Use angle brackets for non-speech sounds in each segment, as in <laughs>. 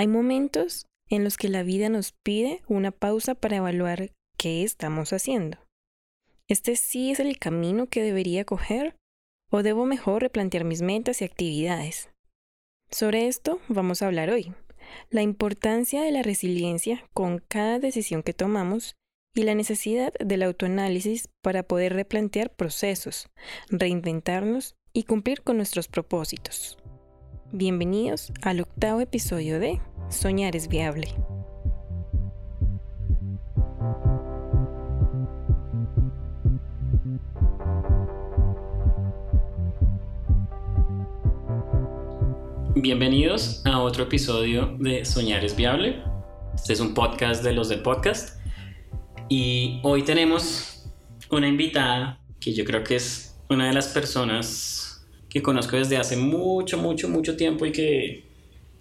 Hay momentos en los que la vida nos pide una pausa para evaluar qué estamos haciendo. ¿Este sí es el camino que debería coger? ¿O debo mejor replantear mis metas y actividades? Sobre esto vamos a hablar hoy. La importancia de la resiliencia con cada decisión que tomamos y la necesidad del autoanálisis para poder replantear procesos, reinventarnos y cumplir con nuestros propósitos. Bienvenidos al octavo episodio de Soñar es viable. Bienvenidos a otro episodio de Soñar es Viable. Este es un podcast de los del podcast. Y hoy tenemos una invitada que yo creo que es una de las personas que conozco desde hace mucho, mucho, mucho tiempo y que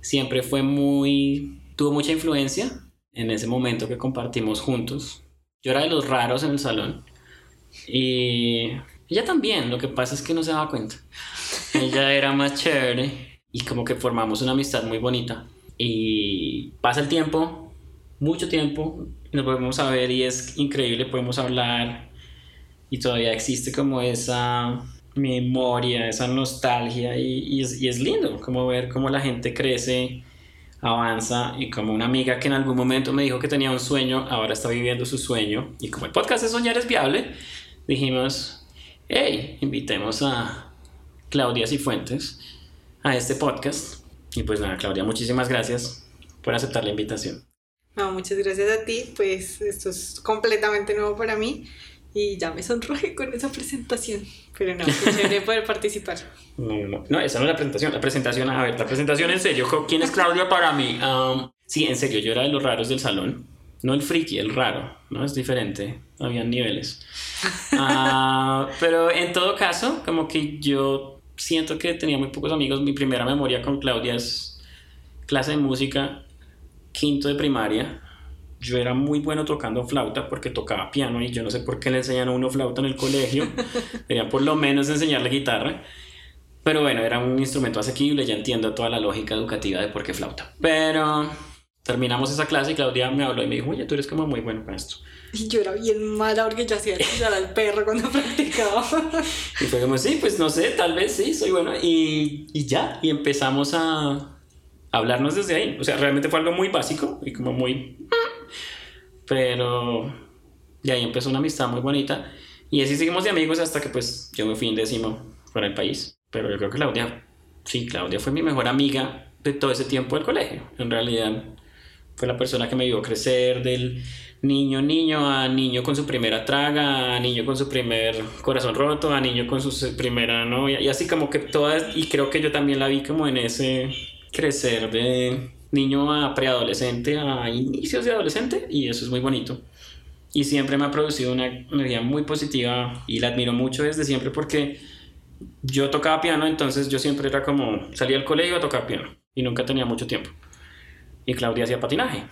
siempre fue muy, tuvo mucha influencia en ese momento que compartimos juntos. Yo era de los raros en el salón y ella también, lo que pasa es que no se daba cuenta. Ella <laughs> era más chévere y como que formamos una amistad muy bonita. Y pasa el tiempo, mucho tiempo, nos volvemos a ver y es increíble, podemos hablar y todavía existe como esa memoria, esa nostalgia y, es, y es lindo como ver cómo la gente crece, avanza y como una amiga que en algún momento me dijo que tenía un sueño, ahora está viviendo su sueño y como el podcast de Soñar es Viable, dijimos, hey, invitemos a Claudia Cifuentes a este podcast. Y pues nada, Claudia, muchísimas gracias por aceptar la invitación. No, muchas gracias a ti, pues esto es completamente nuevo para mí y ya me sonroje <laughs> con esa presentación. Pero no, qué <laughs> chévere poder participar. No, no, no, esa no es la presentación. La presentación, a ver, la presentación en serio. ¿Quién es Claudia para mí? Um, sí, en serio, yo era de los raros del salón. No el friki, el raro, ¿no? Es diferente. Habían niveles. Uh, <laughs> pero en todo caso, como que yo siento que tenía muy pocos amigos. Mi primera memoria con Claudia es clase de música, quinto de primaria. Yo era muy bueno tocando flauta porque tocaba piano y yo no sé por qué le enseñan a uno flauta en el colegio. <laughs> Deberían por lo menos enseñarle guitarra. Pero bueno, era un instrumento asequible, ya entiendo toda la lógica educativa de por qué flauta. Pero terminamos esa clase y Claudia me habló y me dijo, oye, tú eres como muy bueno para esto. Y yo era bien mala porque yo hacía chillar al perro cuando <laughs> practicaba. Y fue como, sí, pues no sé, tal vez sí, soy bueno. Y, y ya, y empezamos a hablarnos desde ahí. O sea, realmente fue algo muy básico y como muy... Pero... Y ahí empezó una amistad muy bonita. Y así seguimos de amigos hasta que pues yo me fui en décimo fuera del país. Pero yo creo que Claudia, sí, Claudia fue mi mejor amiga de todo ese tiempo del colegio. En realidad fue la persona que me vio crecer del niño, niño, a niño con su primera traga, a niño con su primer corazón roto, a niño con su primera novia, y así como que todas, y creo que yo también la vi como en ese crecer de niño a preadolescente, a inicios de adolescente, y eso es muy bonito. Y siempre me ha producido una energía muy positiva y la admiro mucho desde siempre porque yo tocaba piano, entonces yo siempre era como, salía al colegio a tocar piano y nunca tenía mucho tiempo. Y Claudia hacía patinaje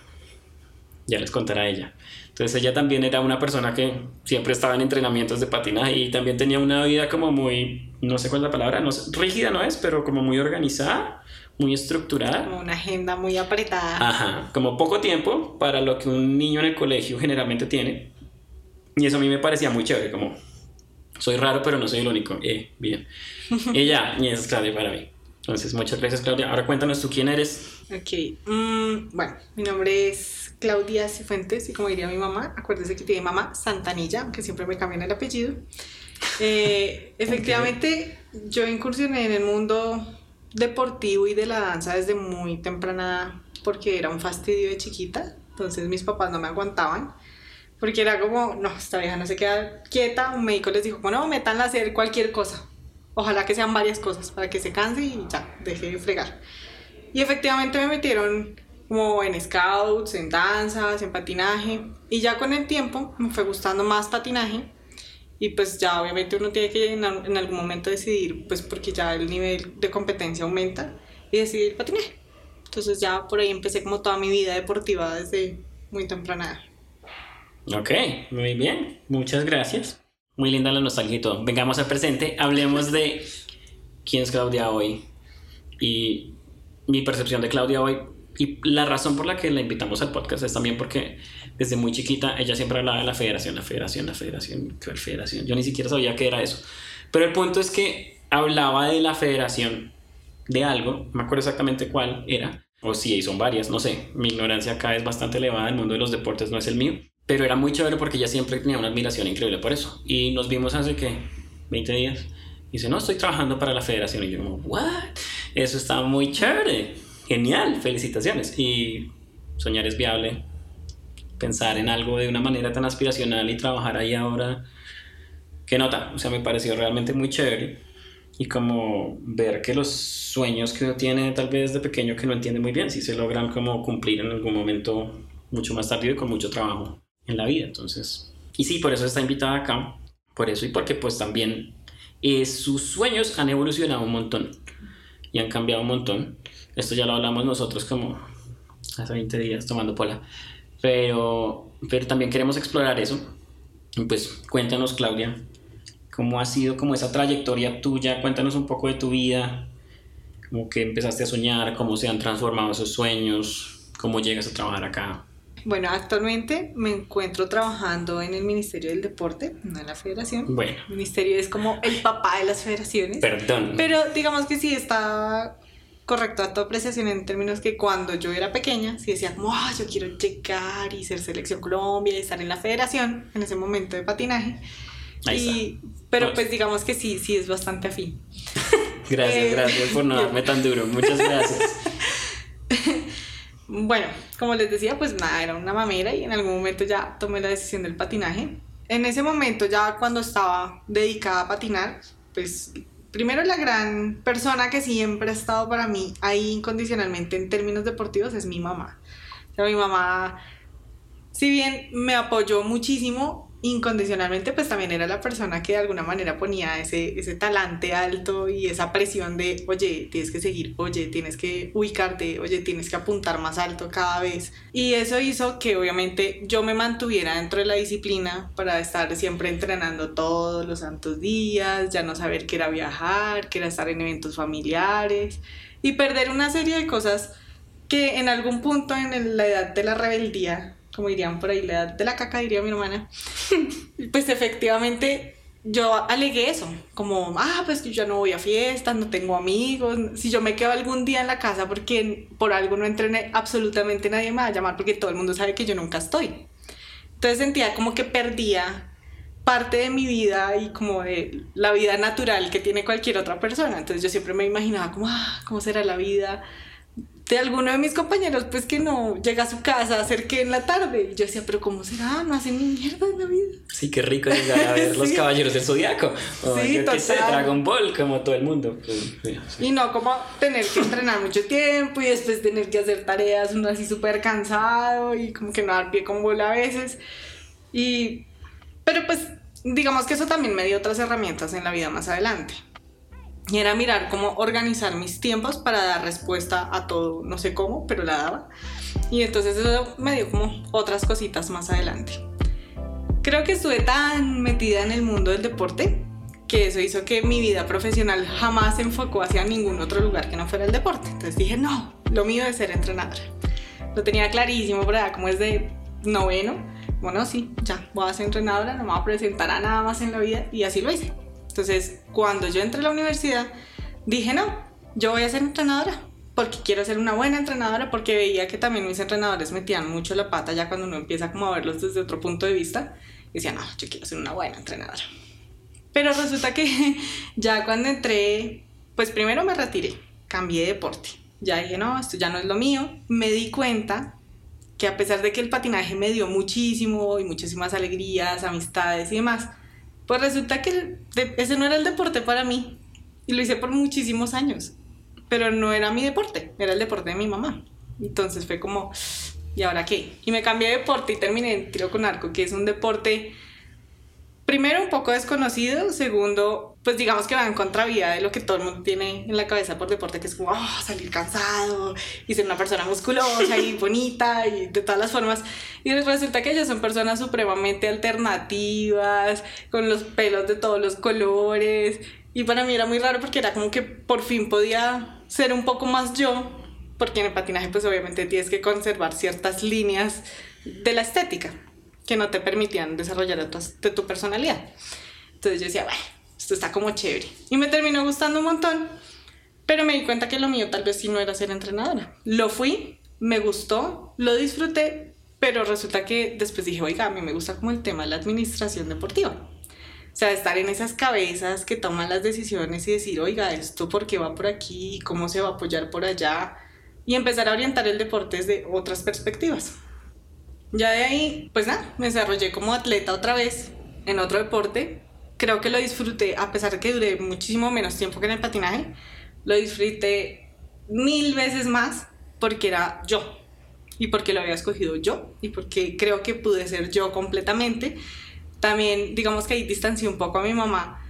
ya les contará ella. Entonces ella también era una persona que siempre estaba en entrenamientos de patinaje y también tenía una vida como muy, no sé cuál es la palabra, no rígida no es, pero como muy organizada, muy estructurada. Como una agenda muy apretada. Ajá, como poco tiempo para lo que un niño en el colegio <laughs> generalmente tiene. Y eso a mí me parecía muy chévere, como soy raro pero no soy el único. Eh, bien. <laughs> ella, y eso es clave para mí. Entonces, muchas gracias Claudia. Ahora cuéntanos tú quién eres. Ok, mm, bueno, mi nombre es Claudia Cifuentes y como diría mi mamá, acuérdese que tiene mamá Santanilla, aunque siempre me cambian el apellido. Eh, <laughs> efectivamente, yo incursioné en el mundo deportivo y de la danza desde muy temprana porque era un fastidio de chiquita, entonces mis papás no me aguantaban. Porque era como, no, esta vieja no se queda quieta. Un médico les dijo, bueno, metanla a hacer cualquier cosa. Ojalá que sean varias cosas para que se canse y ya, deje de fregar. Y efectivamente me metieron como en scouts, en danzas, en patinaje. Y ya con el tiempo me fue gustando más patinaje. Y pues ya obviamente uno tiene que en, algún momento decidir, pues porque ya el nivel de competencia aumenta y decidir patinaje. Entonces ya por ahí empecé como toda mi vida deportiva desde muy temprana Ok, muy bien. Muchas gracias. Muy linda la nostalgia y todo. Vengamos al presente. Hablemos de quién es Claudia hoy. Y mi percepción de Claudia hoy Y la razón por la que la invitamos al podcast es también porque desde muy chiquita ella siempre hablaba de la federación, la federación, la federación, la federación. Yo ni siquiera sabía qué era eso. Pero el punto es que hablaba de la federación de algo, no me acuerdo exactamente cuál era, o si son varias, no sé. Mi ignorancia acá es bastante elevada, el mundo de los deportes no es el mío. Pero era muy chévere porque ella siempre tenía una admiración increíble por eso. Y nos vimos hace que 20 días. Y dice, no, estoy trabajando para la federación. Y yo como, ¿what? Eso está muy chévere genial, felicitaciones. Y soñar es viable, pensar en algo de una manera tan aspiracional y trabajar ahí ahora, qué nota, o sea, me pareció realmente muy chévere. Y como ver que los sueños que uno tiene tal vez de pequeño que no entiende muy bien, si se logran como cumplir en algún momento mucho más tarde y con mucho trabajo en la vida. Entonces, y sí, por eso está invitada acá, por eso y porque pues también eh, sus sueños han evolucionado un montón y han cambiado un montón. Esto ya lo hablamos nosotros como hace 20 días tomando pola. Pero, pero también queremos explorar eso. Pues cuéntanos, Claudia, cómo ha sido como esa trayectoria tuya. Cuéntanos un poco de tu vida, cómo que empezaste a soñar, cómo se han transformado esos sueños, cómo llegas a trabajar acá. Bueno, actualmente me encuentro trabajando en el Ministerio del Deporte, no en la Federación. Bueno. El Ministerio es como el papá de las federaciones. Perdón. Pero digamos que sí está correcto a tu apreciación en términos que cuando yo era pequeña, sí decía como, ah, yo quiero llegar y ser selección Colombia y estar en la federación en ese momento de patinaje. Ahí Pero pues digamos que sí, sí es bastante afín. <laughs> gracias, Eh, gracias por no <laughs> darme tan duro. Muchas gracias. <laughs> Bueno, como les decía, pues nada, era una mamera y en algún momento ya tomé la decisión del patinaje. En ese momento, ya cuando estaba dedicada a patinar, pues primero la gran persona que siempre ha estado para mí ahí incondicionalmente en términos deportivos es mi mamá. O sea, mi mamá, si bien me apoyó muchísimo, incondicionalmente, pues también era la persona que de alguna manera ponía ese, ese talante alto y esa presión de, oye, tienes que seguir, oye, tienes que ubicarte, oye, tienes que apuntar más alto cada vez. Y eso hizo que obviamente yo me mantuviera dentro de la disciplina para estar siempre entrenando todos los santos días, ya no saber qué era viajar, qué era estar en eventos familiares y perder una serie de cosas que en algún punto en la edad de la rebeldía como dirían por ahí, la edad de la caca, diría mi hermana, <laughs> pues efectivamente yo alegué eso, como, ah, pues que yo no voy a fiestas, no tengo amigos, si yo me quedo algún día en la casa porque por algo no entrené, absolutamente nadie me va a llamar porque todo el mundo sabe que yo nunca estoy. Entonces sentía como que perdía parte de mi vida y como de la vida natural que tiene cualquier otra persona. Entonces yo siempre me imaginaba como, ah, ¿cómo será la vida? De alguno de mis compañeros, pues que no llega a su casa a hacer que en la tarde. Y yo decía, pero ¿cómo será? No hacen ni mierda en la vida. Sí, qué rico llegar a ver <laughs> los caballeros del zodiaco. O Sí, yo qué sé, total. Dragon Ball, como todo el mundo. Pues, sí. Y no como tener que entrenar mucho tiempo y después tener que hacer tareas, uno así súper cansado y como que no dar pie con bola a veces. Y, pero pues digamos que eso también me dio otras herramientas en la vida más adelante. Y era mirar cómo organizar mis tiempos para dar respuesta a todo, no sé cómo, pero la daba. Y entonces eso me dio como otras cositas más adelante. Creo que estuve tan metida en el mundo del deporte que eso hizo que mi vida profesional jamás se enfocó hacia ningún otro lugar que no fuera el deporte. Entonces dije, no, lo mío es ser entrenadora. Lo tenía clarísimo, ¿verdad? Como es de noveno. Bueno, sí, ya, voy a ser entrenadora, no me voy a presentar a nada más en la vida y así lo hice. Entonces, cuando yo entré a la universidad, dije, no, yo voy a ser entrenadora porque quiero ser una buena entrenadora, porque veía que también mis entrenadores metían mucho la pata ya cuando uno empieza como a verlos desde otro punto de vista. Decía, no, yo quiero ser una buena entrenadora. Pero resulta que <laughs> ya cuando entré, pues primero me retiré, cambié de deporte. Ya dije, no, esto ya no es lo mío. Me di cuenta que a pesar de que el patinaje me dio muchísimo y muchísimas alegrías, amistades y demás, pues resulta que ese no era el deporte para mí. Y lo hice por muchísimos años. Pero no era mi deporte, era el deporte de mi mamá. Entonces fue como, ¿y ahora qué? Y me cambié de deporte y terminé en tiro con arco, que es un deporte primero un poco desconocido, segundo, pues digamos que va en contravía de lo que todo el mundo tiene en la cabeza por deporte, que es como "Ah, salir cansado y ser una persona musculosa y <laughs> bonita y de todas las formas. Y resulta que ellas son personas supremamente alternativas, con los pelos de todos los colores. Y para mí era muy raro porque era como que por fin podía ser un poco más yo porque en el patinaje pues obviamente tienes que conservar ciertas líneas de la estética que no te permitían desarrollar tu, de tu personalidad. Entonces yo decía, bueno, esto está como chévere. Y me terminó gustando un montón, pero me di cuenta que lo mío tal vez sí no era ser entrenadora. Lo fui, me gustó, lo disfruté, pero resulta que después dije, oiga, a mí me gusta como el tema de la administración deportiva. O sea, estar en esas cabezas que toman las decisiones y decir, oiga, esto por qué va por aquí, cómo se va a apoyar por allá, y empezar a orientar el deporte desde otras perspectivas. Ya de ahí, pues nada, me desarrollé como atleta otra vez en otro deporte. Creo que lo disfruté, a pesar de que duré muchísimo menos tiempo que en el patinaje, lo disfruté mil veces más porque era yo y porque lo había escogido yo y porque creo que pude ser yo completamente. También, digamos que ahí distancié un poco a mi mamá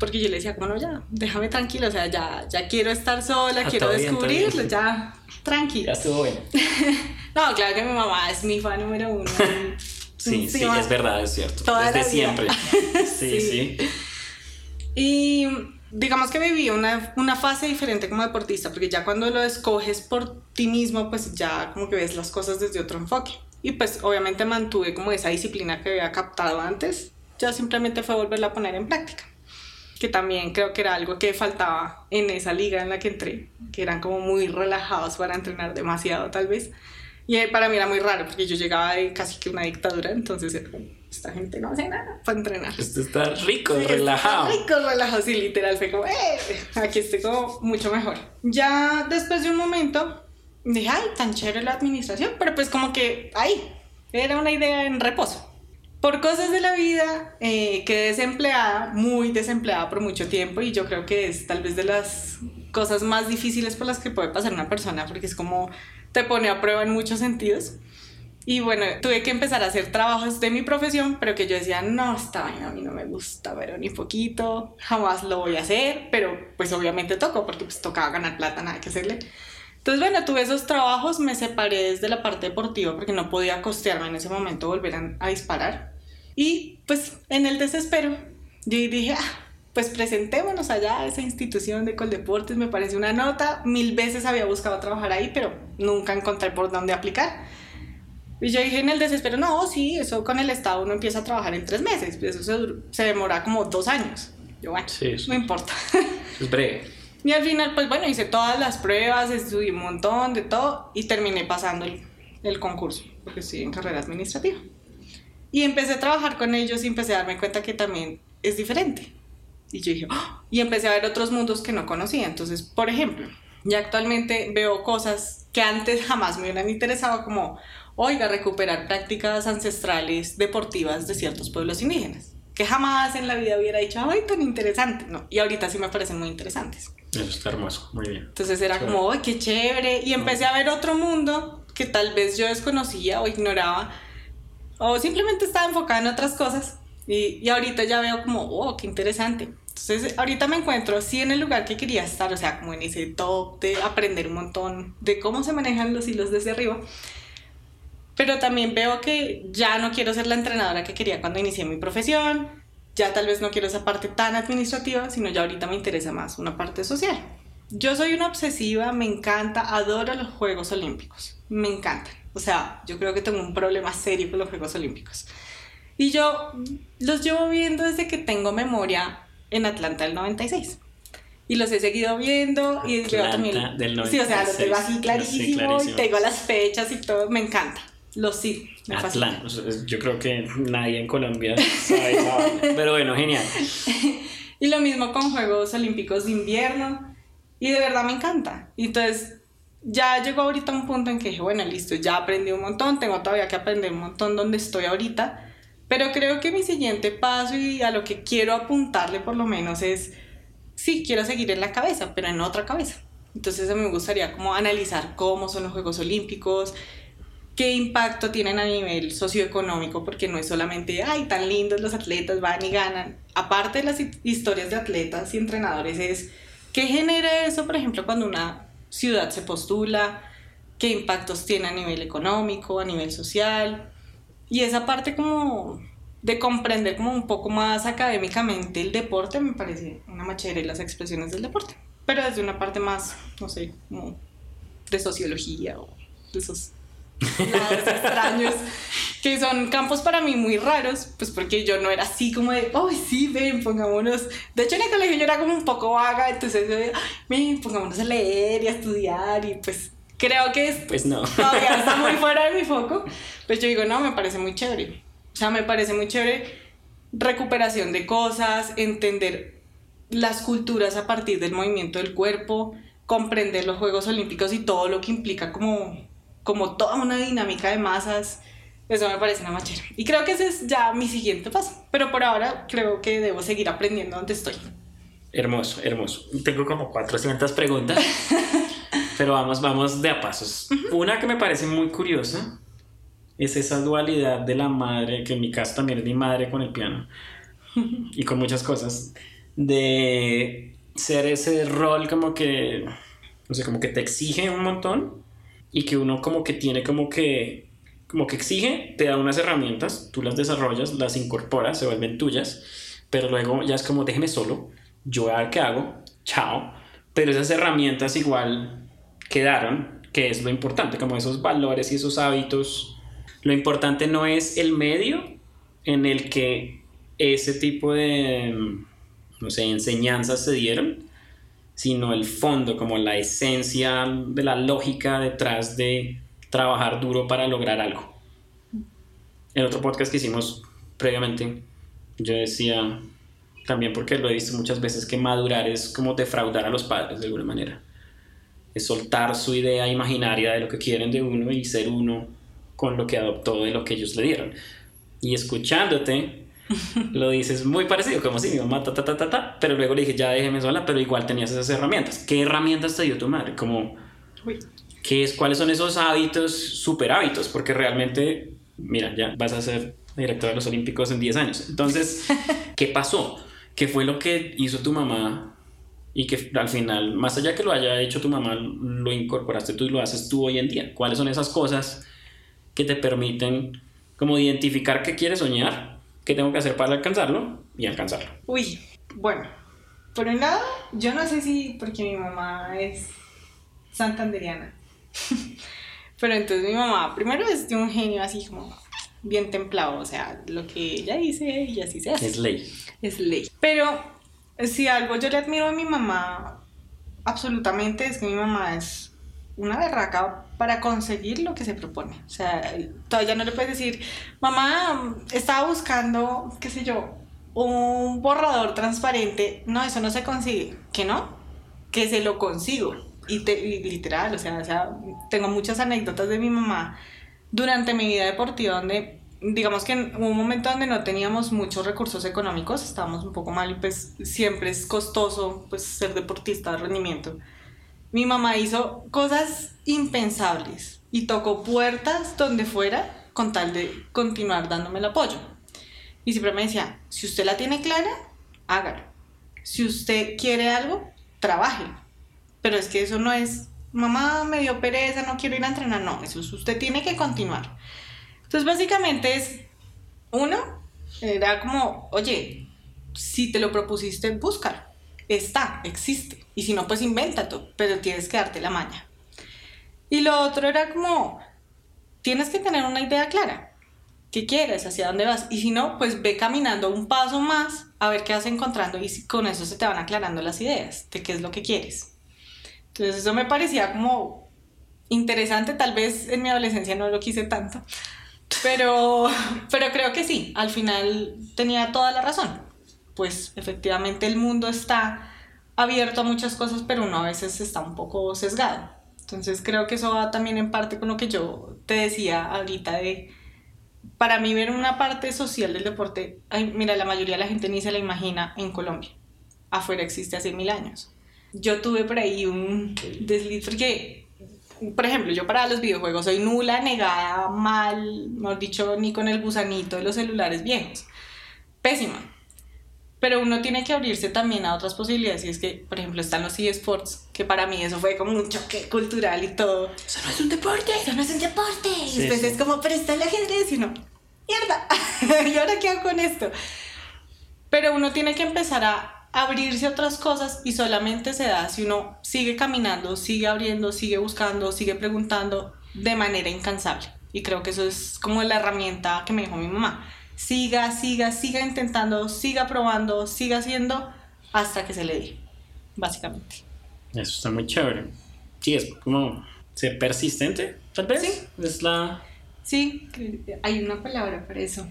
porque yo le decía, como no, ya, déjame tranquilo, o sea, ya, ya quiero estar sola, quiero descubrirlo, ya, tranquilo. Ya estuvo bien. <laughs> no, claro que mi mamá es mi fan número uno. <laughs> sí, sí, es verdad, es cierto. Desde siempre. <laughs> sí, sí, Y digamos que viví una, una fase diferente como deportista, porque ya cuando lo escoges por ti mismo, pues ya como que ves las cosas desde otro enfoque. Y pues obviamente mantuve como esa disciplina que había captado antes, ya simplemente fue volverla a poner en práctica que también creo que era algo que faltaba en esa liga en la que entré, que eran como muy relajados para entrenar demasiado tal vez. Y para mí era muy raro porque yo llegaba de casi que una dictadura, entonces era como, esta gente no hace nada para entrenar. Esto está rico, relajado. rico, relajado, sí, literal, fue como, eh, aquí estoy como mucho mejor. Ya después de un momento dije, ay, tan chévere la administración, pero pues como que ahí, era una idea en reposo. Por cosas de la vida, eh, quedé desempleada, muy desempleada por mucho tiempo y yo creo que es tal vez de las cosas más difíciles por las que puede pasar una persona porque es como te pone a prueba en muchos sentidos. Y bueno, tuve que empezar a hacer trabajos de mi profesión, pero que yo decía, no, esta vaina a mí no me gusta, pero ni poquito, jamás lo voy a hacer, pero pues obviamente toco porque pues tocaba ganar plata, nada que hacerle. Entonces, bueno, tuve esos trabajos, me separé desde la parte deportiva porque no podía costearme en ese momento volver a, disparar. Y pues en el desespero, yo dije, ah, pues presentémonos allá a esa institución de Coldeportes, me parece una nota, mil veces había buscado trabajar ahí, pero nunca encontré por dónde aplicar. Y yo dije en el desespero, no, sí, eso con el Estado uno empieza a trabajar en tres meses, pues eso se, demora como dos años. Yo, bueno, no importa. <laughs> Es breve. Y al final, pues bueno, hice todas las pruebas, estudié un montón de todo y terminé pasando el, el concurso, porque estoy en carrera administrativa. Y empecé a trabajar con ellos y empecé a darme cuenta que también es diferente. Y yo dije, ¡Ah!". y empecé a ver otros mundos que no conocía. Entonces, por ejemplo, ya actualmente veo cosas que antes <laughs> jamás me hubieran interesado, como, oiga, recuperar prácticas ancestrales deportivas de ciertos pueblos indígenas, que jamás en la vida hubiera dicho, ay, tan interesante. No, y ahorita sí me parecen muy interesantes. Eso está hermoso, muy bien. Entonces era como, ¡ay, qué chévere! Y empecé a ver otro mundo que tal vez yo desconocía o ignoraba, o simplemente estaba enfocada en otras cosas. Y, y ahorita ya veo como, ¡oh, qué interesante! Entonces, ahorita me encuentro sí en el lugar que quería estar, o sea, como en ese top de aprender un montón de cómo se manejan los hilos desde arriba. Pero también veo que ya no quiero ser la entrenadora que quería cuando inicié mi profesión, ya tal vez no quiero esa parte tan administrativa, sino ya ahorita me interesa más una parte social. Yo soy una obsesiva, me encanta, adoro los Juegos Olímpicos, me encantan. O sea, yo creo que tengo un problema serio con los Juegos Olímpicos. Y yo los llevo viendo desde que tengo memoria en Atlanta del 96. Y los he seguido viendo y veo también... Del 96. Sí, o sea, lo tengo así clarísimo, y tengo las fechas y todo, me encanta. Los sí. Atlanta. Yo creo que nadie en Colombia sabe <laughs> Pero bueno, genial. y lo mismo con Juegos Olímpicos de Invierno. Y de verdad me encanta. Y entonces ya llegó ahorita un punto en que dije, bueno, listo, ya aprendí un montón, tengo todavía que aprender un montón donde estoy ahorita. Pero creo que mi siguiente paso y a lo que quiero apuntarle por lo menos es, sí, quiero seguir en la cabeza, pero en otra cabeza. Entonces a mí me gustaría como analizar cómo son los Juegos Olímpicos, qué impacto tienen a nivel socioeconómico, porque no es solamente, ay, tan lindos los atletas, van y ganan. Aparte de las historias de atletas y entrenadores, es qué genera eso, por ejemplo, cuando una ciudad se postula, qué impactos tiene a nivel económico, a nivel social. Y esa parte como de comprender como un poco más académicamente el deporte me parece una machera y las expresiones del deporte. Pero desde una parte más, no sé, como de sociología o de esos lados <laughs> extraños, que son campos para mí muy raros, pues porque yo no era así como de, oh, sí, ven, pongámonos. De hecho, en el colegio yo era como un poco vaga, entonces ven, pongámonos a leer y a estudiar, y pues creo que es, Pues no. <laughs> todavía está muy fuera de mi foco. Pues yo digo, no, me parece muy chévere. O sea, me parece muy chévere recuperación de cosas, entender las culturas a partir del movimiento del cuerpo, comprender los Juegos Olímpicos y todo lo que implica como, como toda una dinámica de masas. Eso me parece una machera. Y creo que ese es ya mi siguiente paso. Pero por ahora creo que debo seguir aprendiendo donde estoy. Hermoso, hermoso. Tengo como 400 preguntas, <laughs> pero vamos, vamos de a pasos. Una que me parece muy curiosa es esa dualidad de la madre, que en mi caso también es mi madre con el piano <laughs> y con muchas cosas, de ser ese rol como que, no sé, como que te exige un montón y que uno como que tiene como que, como que exige, te da unas herramientas, tú las desarrollas, las incorporas, se vuelven tuyas, pero luego ya es como déjeme solo, yo voy a ver qué hago, chao, pero esas herramientas igual quedaron, que es lo importante, como esos valores y esos hábitos. Lo importante no es el medio en el que ese tipo de, no sé, enseñanzas se dieron, sino el fondo, como la esencia de la lógica detrás de trabajar duro para lograr algo. En otro podcast que hicimos previamente, yo decía, también porque lo he visto muchas veces, que madurar es como defraudar a los padres de alguna manera. Es soltar su idea imaginaria de lo que quieren de uno y ser uno con lo que adoptó de lo que ellos le dieron. Y escuchándote, <laughs> lo dices muy parecido, como si mi mamá, ta, ta, ta, ta, ta, pero luego le dije, ya déjeme sola, pero igual tenías esas herramientas. ¿Qué herramientas te dio tu madre? Como. ¿qué es, ¿Cuáles son esos hábitos, super hábitos? Porque realmente, mira, ya vas a ser directora de los Olímpicos en 10 años. Entonces, <laughs> ¿qué pasó? ¿Qué fue lo que hizo tu mamá y que al final, más allá que lo haya hecho tu mamá, lo incorporaste tú y lo haces tú hoy en día? ¿Cuáles son esas cosas que te permiten como identificar qué quieres soñar, qué tengo que hacer para alcanzarlo y alcanzarlo? Uy, bueno, por un lado, yo no sé si porque mi mamá es santanderiana, <laughs> pero entonces mi mamá primero es de un genio así como bien templado, o sea, lo que ella dice y así se hace. Es ley. Es ley. Pero si algo yo le admiro a mi mamá, absolutamente, es que mi mamá es una berraca para conseguir lo que se propone. O sea, todavía no le puedes decir, mamá, estaba buscando, qué sé yo, un borrador transparente. No, eso no se consigue. ¿Que no? Que se lo consigo. Y, te- y literal, o sea, o sea, tengo muchas anécdotas de mi mamá durante mi vida deportiva donde digamos que en un momento donde no teníamos muchos recursos económicos, estábamos un poco mal y pues siempre es costoso pues ser deportista de rendimiento. Mi mamá hizo cosas impensables y tocó puertas donde fuera con tal de continuar dándome el apoyo. Y siempre me decía, si usted la tiene clara, hágalo. Si usted quiere algo, trabájelo. Pero es que eso no es, mamá me dio pereza, no quiero ir a entrenar. No, eso es, usted tiene que continuar. Entonces, básicamente es, uno, era como, oye, si te lo propusiste, búscalo. Está, existe. Y si no, pues invéntate, pero tienes que darte la maña. Y lo otro era como, tienes que tener una idea clara. ¿Qué quieres? ¿Hacia dónde vas? Y si no, pues ve caminando un paso más a ver qué vas encontrando y si- con eso se te van aclarando las ideas de qué es lo que quieres. Entonces eso me parecía como interesante, tal vez en mi adolescencia no lo quise tanto, pero, pero creo que sí, al final tenía toda la razón. Pues efectivamente el mundo está abierto a muchas cosas, pero uno a veces está un poco sesgado. Entonces creo que eso va también en parte con lo que yo te decía ahorita de, para mí ver una parte social del deporte, ay, mira, la mayoría de la gente ni se la imagina en Colombia. Afuera existe hace mil años. Yo tuve por ahí un desliz porque, por ejemplo, yo para los videojuegos soy nula, negada, mal, mejor dicho, ni con el gusanito de los celulares viejos. Pésima. Pero uno tiene que abrirse también a otras posibilidades. Y es que, por ejemplo, están los eSports, que para mí eso fue como un choque cultural y todo. Eso no es un deporte, eso no es un deporte. Y Sí, después sí. es como, pero está el ajedrez y uno, mierda. <laughs> ¿Y ahora qué hago con esto? Pero uno tiene que empezar a abrirse a otras cosas y solamente se da si uno sigue caminando, sigue abriendo, sigue buscando, sigue preguntando de manera incansable. Y creo que eso es como la herramienta que me dijo mi mamá. Siga, siga, siga intentando, siga probando, siga haciendo hasta que se le dé, básicamente. Eso está muy chévere. Sí, es como ser persistente, tal vez. Sí. Es la Sí, hay una palabra para eso.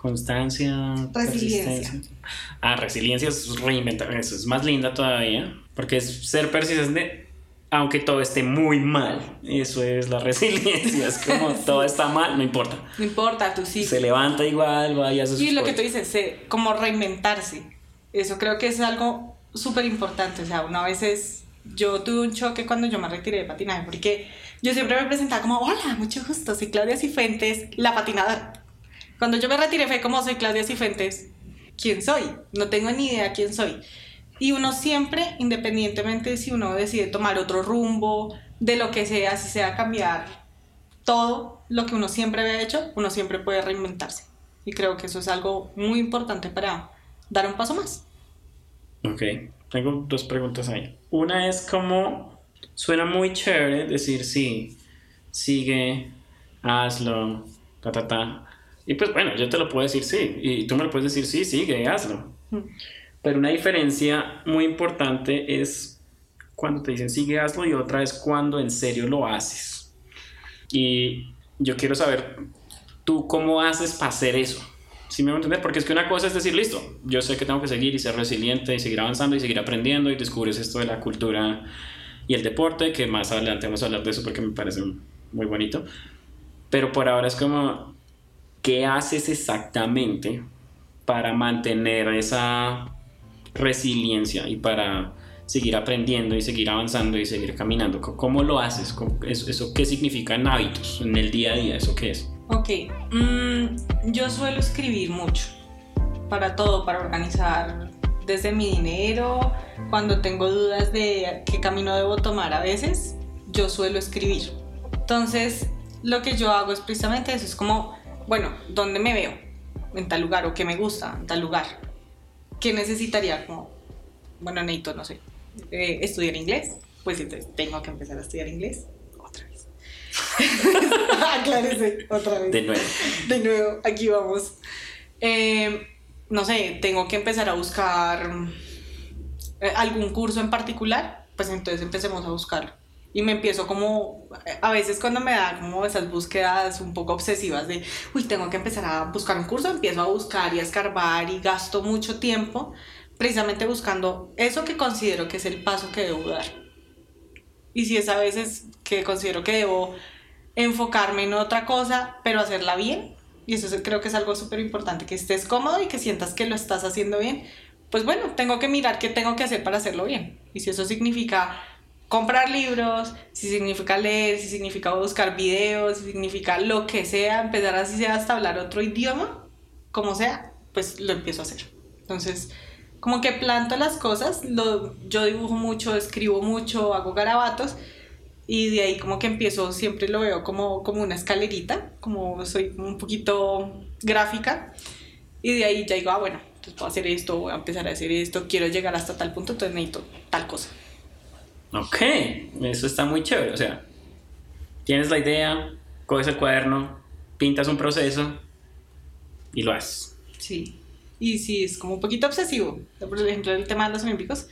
Constancia, Resiliencia. Ah, resiliencia es reinventar. Eso es más linda todavía. Porque es ser persistente, aunque todo esté muy mal. Eso es la <laughs> resiliencia. Es como <laughs> todo está mal, no importa. No importa, tú sí. Se levanta igual, va y hace sus Y lo que tú dices, se- como reinventarse. Eso creo que es algo súper importante. O sea, una vez es, yo tuve un choque cuando yo me retiré de patinaje, porque yo siempre me presentaba como, hola, mucho gusto, soy Claudia Cifuentes, la patinadora. Cuando yo me retiré fue como, soy Claudia Cifuentes, ¿quién soy? No tengo ni idea quién soy. Y uno siempre, independientemente si uno decide tomar otro rumbo, de lo que sea, si sea cambiar todo lo que uno siempre había hecho, uno siempre puede reinventarse. Y creo que eso es algo muy importante para dar un paso más. Ok, tengo dos preguntas ahí. Una es como, suena muy chévere decir sí, sigue, hazlo, ta, ta, ta. Y pues bueno, yo te lo puedo decir sí, y tú me lo puedes decir sí, sigue, hazlo. Pero una diferencia muy importante es cuando te dicen sigue, hazlo y otra es cuando en serio lo haces. Y yo quiero saber, ¿tú cómo haces para hacer eso? ¿Sí me voy a entender? Porque es que una cosa es decir, listo, yo sé que tengo que seguir y ser resiliente y seguir avanzando y seguir aprendiendo y descubres esto de la cultura y el deporte, que más adelante vamos a hablar de eso porque me parece muy bonito. Pero por ahora es como, ¿qué haces exactamente para mantener esa resiliencia y para seguir aprendiendo y seguir avanzando y seguir caminando? ¿Cómo lo haces? ¿Cómo- ¿Eso, eso qué significa en hábitos, en el día a día? ¿Eso qué es? Ok, mm, yo suelo escribir mucho para todo, para organizar desde mi dinero, cuando tengo dudas de qué camino debo tomar a veces, yo suelo escribir. Entonces, lo que yo hago es precisamente eso, es como, bueno, ¿dónde me veo? En tal lugar, o qué me gusta en tal lugar. ¿Qué necesitaría? Como, bueno, necesito, no sé, eh, estudiar inglés, pues entonces tengo que empezar a estudiar inglés otra vez. <laughs> Aclárese, otra vez. De nuevo. De nuevo, aquí vamos. Eh, no sé, tengo que empezar a buscar eh, algún curso en particular, pues entonces empecemos a buscarlo. Y me empiezo como, a veces cuando me da como esas búsquedas un poco obsesivas de, uy, tengo que empezar a buscar un curso, empiezo a buscar y a escarbar y gasto mucho tiempo precisamente buscando eso que considero que es el paso que debo dar. Y si es a veces que considero que debo enfocarme en otra cosa, pero hacerla bien, y eso es- creo que es algo súper importante, que estés cómodo y que sientas que lo estás haciendo bien, pues bueno, tengo que mirar qué tengo que hacer para hacerlo bien. Y si eso significa comprar libros, si significa leer, si significa buscar videos, si significa lo que sea, empezar así sea hasta hablar otro idioma, como sea, pues lo empiezo a hacer. Entonces, como que planto las cosas, lo, yo dibujo mucho, escribo mucho, hago garabatos y de ahí como que empiezo, siempre lo veo como, como una escalerita, como soy un poquito gráfica y de ahí ya digo, ah, bueno, entonces puedo hacer esto, voy a empezar a hacer esto, quiero llegar hasta tal punto, entonces necesito tal cosa. Ok, eso está muy chévere. O sea, tienes la idea, coges el cuaderno, pintas un proceso y lo haces. Sí. Y sí, es como un poquito obsesivo. Por ejemplo, el tema de los olímpicos,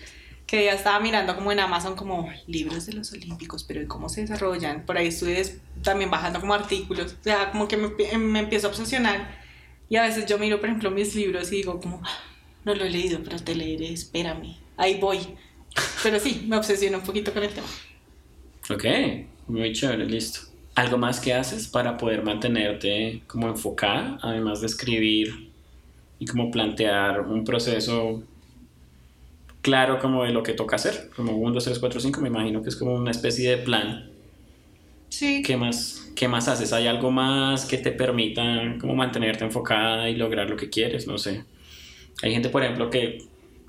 que ya estaba mirando como en Amazon como libros de los olímpicos, pero ¿y cómo se desarrollan? Por ahí estuve también bajando como artículos. O sea, como que me, me empiezo a obsesionar. Y a veces yo miro, por ejemplo, mis libros y digo como, "Ah, no lo he leído, pero te leeré, espérame. Ahí voy. Pero sí, me obsesiono un poquito con el tema. Ok, muy chévere, listo. ¿Algo más que haces para poder mantenerte como enfocada, además de escribir y como plantear un proceso claro como de lo que toca hacer? Como 1, 2, 3, 4, 5, me imagino que es como una especie de plan. Sí. ¿Qué más, ¿Qué más haces? ¿Hay algo más que te permita como mantenerte enfocada y lograr lo que quieres? No sé. Hay gente, por ejemplo, que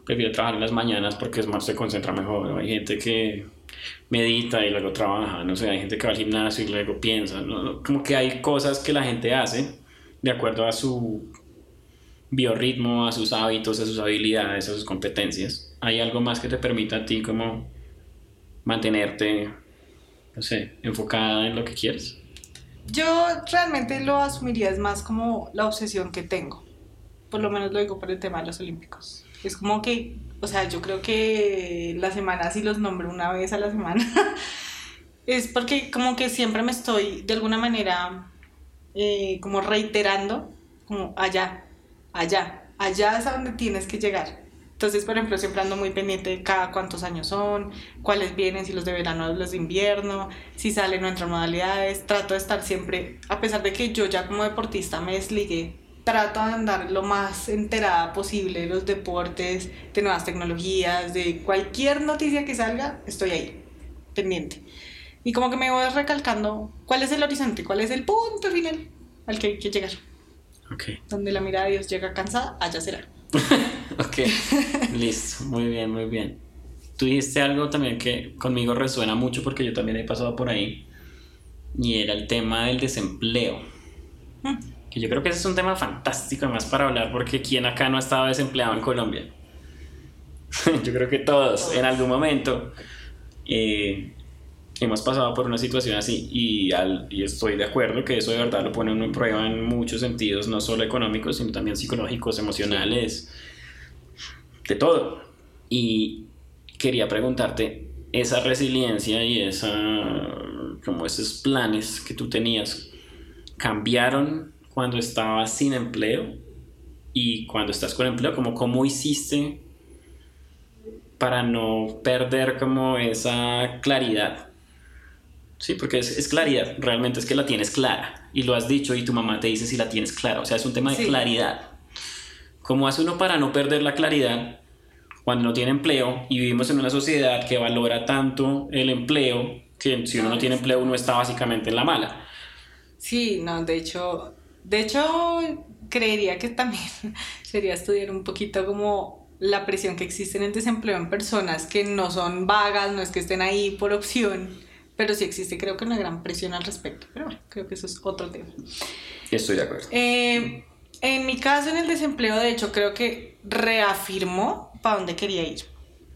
prefiere trabajar en las mañanas porque es más, se concentra mejor. Hay gente que medita y luego trabaja. No sé, hay gente que va al gimnasio y luego piensa. ¿no? Como que hay cosas que la gente hace de acuerdo a su biorritmo, a sus hábitos, a sus habilidades, a sus competencias. ¿Hay algo más que te permita a ti como mantenerte, no sé, enfocada en lo que quieres? Yo realmente lo asumiría es más como la obsesión que tengo. Por lo menos lo digo por el tema de los olímpicos. Es como que, o sea, yo creo que la semana si los nombro una vez a la semana. <laughs> es porque como que siempre me estoy de alguna manera eh, como reiterando, como allá, allá, allá es a donde tienes que llegar. Entonces, por ejemplo, siempre ando muy pendiente de cada cuántos años son, cuáles vienen, si los de verano los de invierno, si salen o entran modalidades. Trato de estar siempre, a pesar de que yo ya como deportista me desligué, trato de andar lo más enterada posible de los deportes, de nuevas tecnologías, de cualquier noticia que salga, estoy ahí, pendiente. Y como que me voy recalcando cuál es el horizonte, cuál es el punto final al que hay que llegar. Ok. Donde la mirada de Dios llega cansada, allá será. <laughs> ok, listo, muy bien, muy bien. Tú dijiste algo también que conmigo resuena mucho porque yo también he pasado por ahí y era el tema del desempleo. Mm. Que yo creo que ese es un tema fantástico además para hablar porque ¿quién acá no ha estado desempleado en Colombia? <laughs> yo creo que todos en algún momento eh, hemos pasado por una situación así y, al, y estoy de acuerdo que eso de verdad lo pone uno en prueba en muchos sentidos, no solo económicos, sino también psicológicos, emocionales, de todo. Y quería preguntarte, esa resiliencia y esa, como esos planes que tú tenías, ¿cambiaron cuando estabas sin empleo? Y cuando estás con empleo, como cómo hiciste para no perder como esa claridad Sí, porque es, es, claridad, realmente es que la tienes clara y lo has dicho y tu mamá te dice si la tienes clara, o sea, es un tema de Sí. claridad. ¿Cómo hace uno para no perder la claridad cuando no tiene empleo y vivimos en una sociedad que valora tanto el empleo que si uno no tiene empleo uno está básicamente en la mala? Sí, no, de hecho, de hecho, creería que también <laughs> sería estudiar un poquito como la presión que existe en el desempleo en personas que no son vagas, no es que estén ahí por opción, pero sí existe, creo que una gran presión al respecto. Pero bueno, creo que eso es otro tema. Estoy de acuerdo. Eh, en mi caso, en el desempleo, de hecho, creo que reafirmó para dónde quería ir.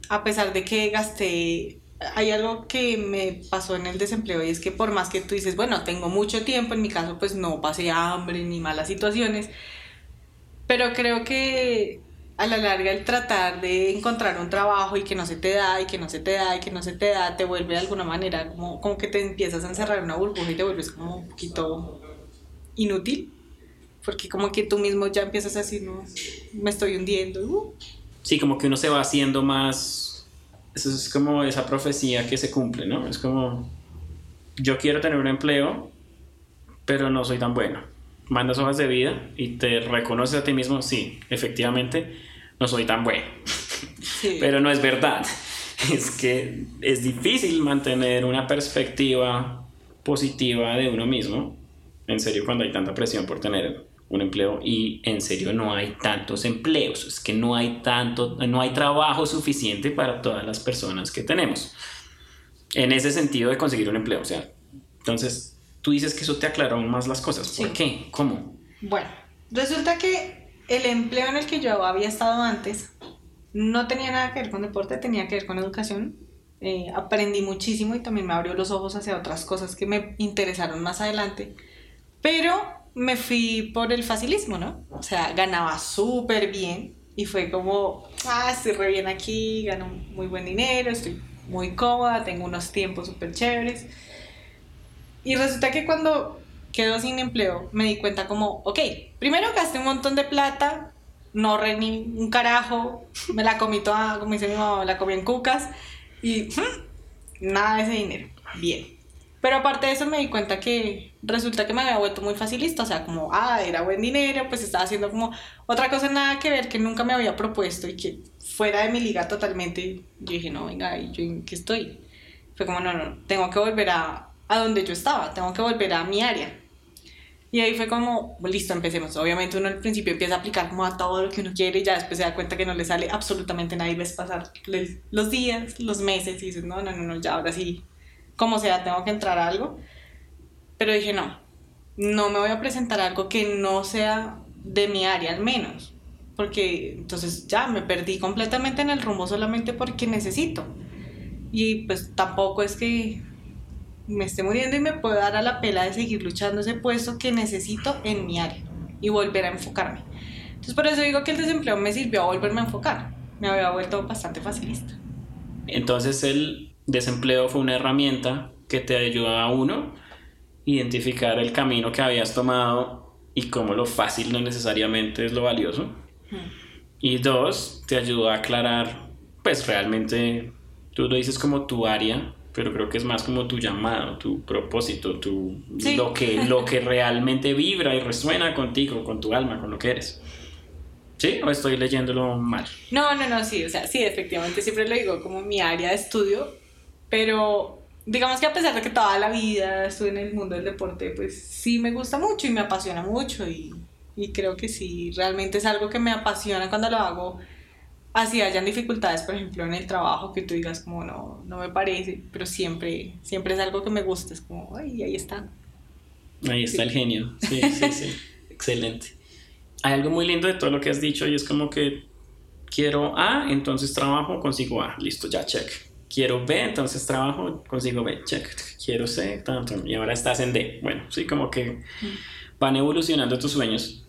A pesar de que gasté. Hay algo que me pasó en el desempleo y es que por más que tú dices, bueno, tengo mucho tiempo, en mi caso, pues no pasé hambre ni malas situaciones, pero creo que a la larga el tratar de encontrar un trabajo y que no se te da y que no se te da y que no se te da te vuelve de alguna manera como, como que te empiezas a encerrar en una burbuja y te vuelves como un poquito inútil porque como que tú mismo ya empiezas a decir no me estoy hundiendo uh, Sí, como que uno se va haciendo más... Eso es como esa profecía que se cumple, ¿no? Es como, yo quiero tener un empleo, pero no soy tan bueno. Mandas hojas de vida y te reconoces a ti mismo, sí, efectivamente, no soy tan bueno. sí. <laughs> Pero no es verdad. <laughs> Es que es difícil mantener una perspectiva positiva de uno mismo. En serio, cuando hay tanta presión por tener un empleo y en serio no hay tantos empleos. Es que no hay tanto, no hay trabajo suficiente para todas las personas que tenemos. En ese sentido de conseguir un empleo. O sea, entonces tú dices que eso te aclaró aún más las cosas. ¿Por Sí. qué? ¿Cómo? Bueno, resulta que el empleo en el que yo había estado antes no tenía nada que ver con deporte, tenía que ver con educación. Eh, aprendí muchísimo y también me abrió los ojos hacia otras cosas que me interesaron más adelante. Pero me fui por el facilismo, ¿no? O sea, ganaba súper bien y fue como, ah, estoy re bien aquí, gano muy buen dinero, estoy muy cómoda, tengo unos tiempos súper chéveres. Y resulta que cuando quedo sin empleo, me di cuenta como, ok, primero gasté un montón de plata, no ahorré ni un carajo, me la comí toda, como dice mi la comí en cucas y hmm, nada de ese dinero. Bien. Pero aparte de eso me di cuenta que resulta que me había vuelto muy facilista, o sea, como, ah, era buen dinero, pues estaba haciendo como otra cosa nada que ver que nunca me había propuesto y que fuera de mi liga totalmente. Yo dije, no, venga, ¿y yo en qué estoy? Fue como, no, no, tengo que volver a, a donde yo estaba, tengo que volver a mi área. Y ahí fue como, listo, empecemos. Obviamente uno al principio empieza a aplicar como a todo lo que uno quiere y ya después se da cuenta que no le sale absolutamente nada y ves pasar los días, los meses y dices, no, no, no, no, ya ahora sí, como sea, tengo que entrar a algo. Pero dije, no, no me voy a presentar algo que no sea de mi área al menos. porque entonces ya me perdí completamente en el rumbo solamente porque necesito. Y pues tampoco es que me esté muriendo y me pueda dar a la pela de seguir luchando ese puesto que necesito en mi área y volver a enfocarme. Entonces por eso digo que el desempleo me sirvió a volverme a enfocar. Me había vuelto bastante facilista. Entonces el desempleo fue una herramienta que te ayuda a uno identificar el camino que habías tomado y cómo lo fácil no necesariamente es lo valioso. Y dos, te ayuda a aclarar, pues realmente, tú lo dices como tu área, pero creo que es más como tu llamado, tu propósito, tu, lo, que, lo que realmente vibra y resuena contigo, con tu alma, con lo que eres. ¿Sí? ¿O estoy leyéndolo mal? No, no, no, sí, o sea, sí, efectivamente, siempre lo digo como mi área de estudio, pero digamos que a pesar de que toda la vida estuve en el mundo del deporte, pues sí me gusta mucho y me apasiona mucho y, y creo que sí, realmente es algo que me apasiona cuando lo hago así hayan dificultades, por ejemplo, en el trabajo, que tú digas como no, no me parece, pero siempre, siempre es algo que me gusta, es como, ay, ahí está. Ahí está el genio, sí, sí, sí, <laughs> excelente. Hay algo muy lindo de todo lo que has dicho y es como que quiero A, entonces trabajo, consigo A, listo, ya check. Quiero B, entonces trabajo, consigo B, check. Quiero C, tanto, y ahora estás en D. Bueno, sí, como que van evolucionando tus sueños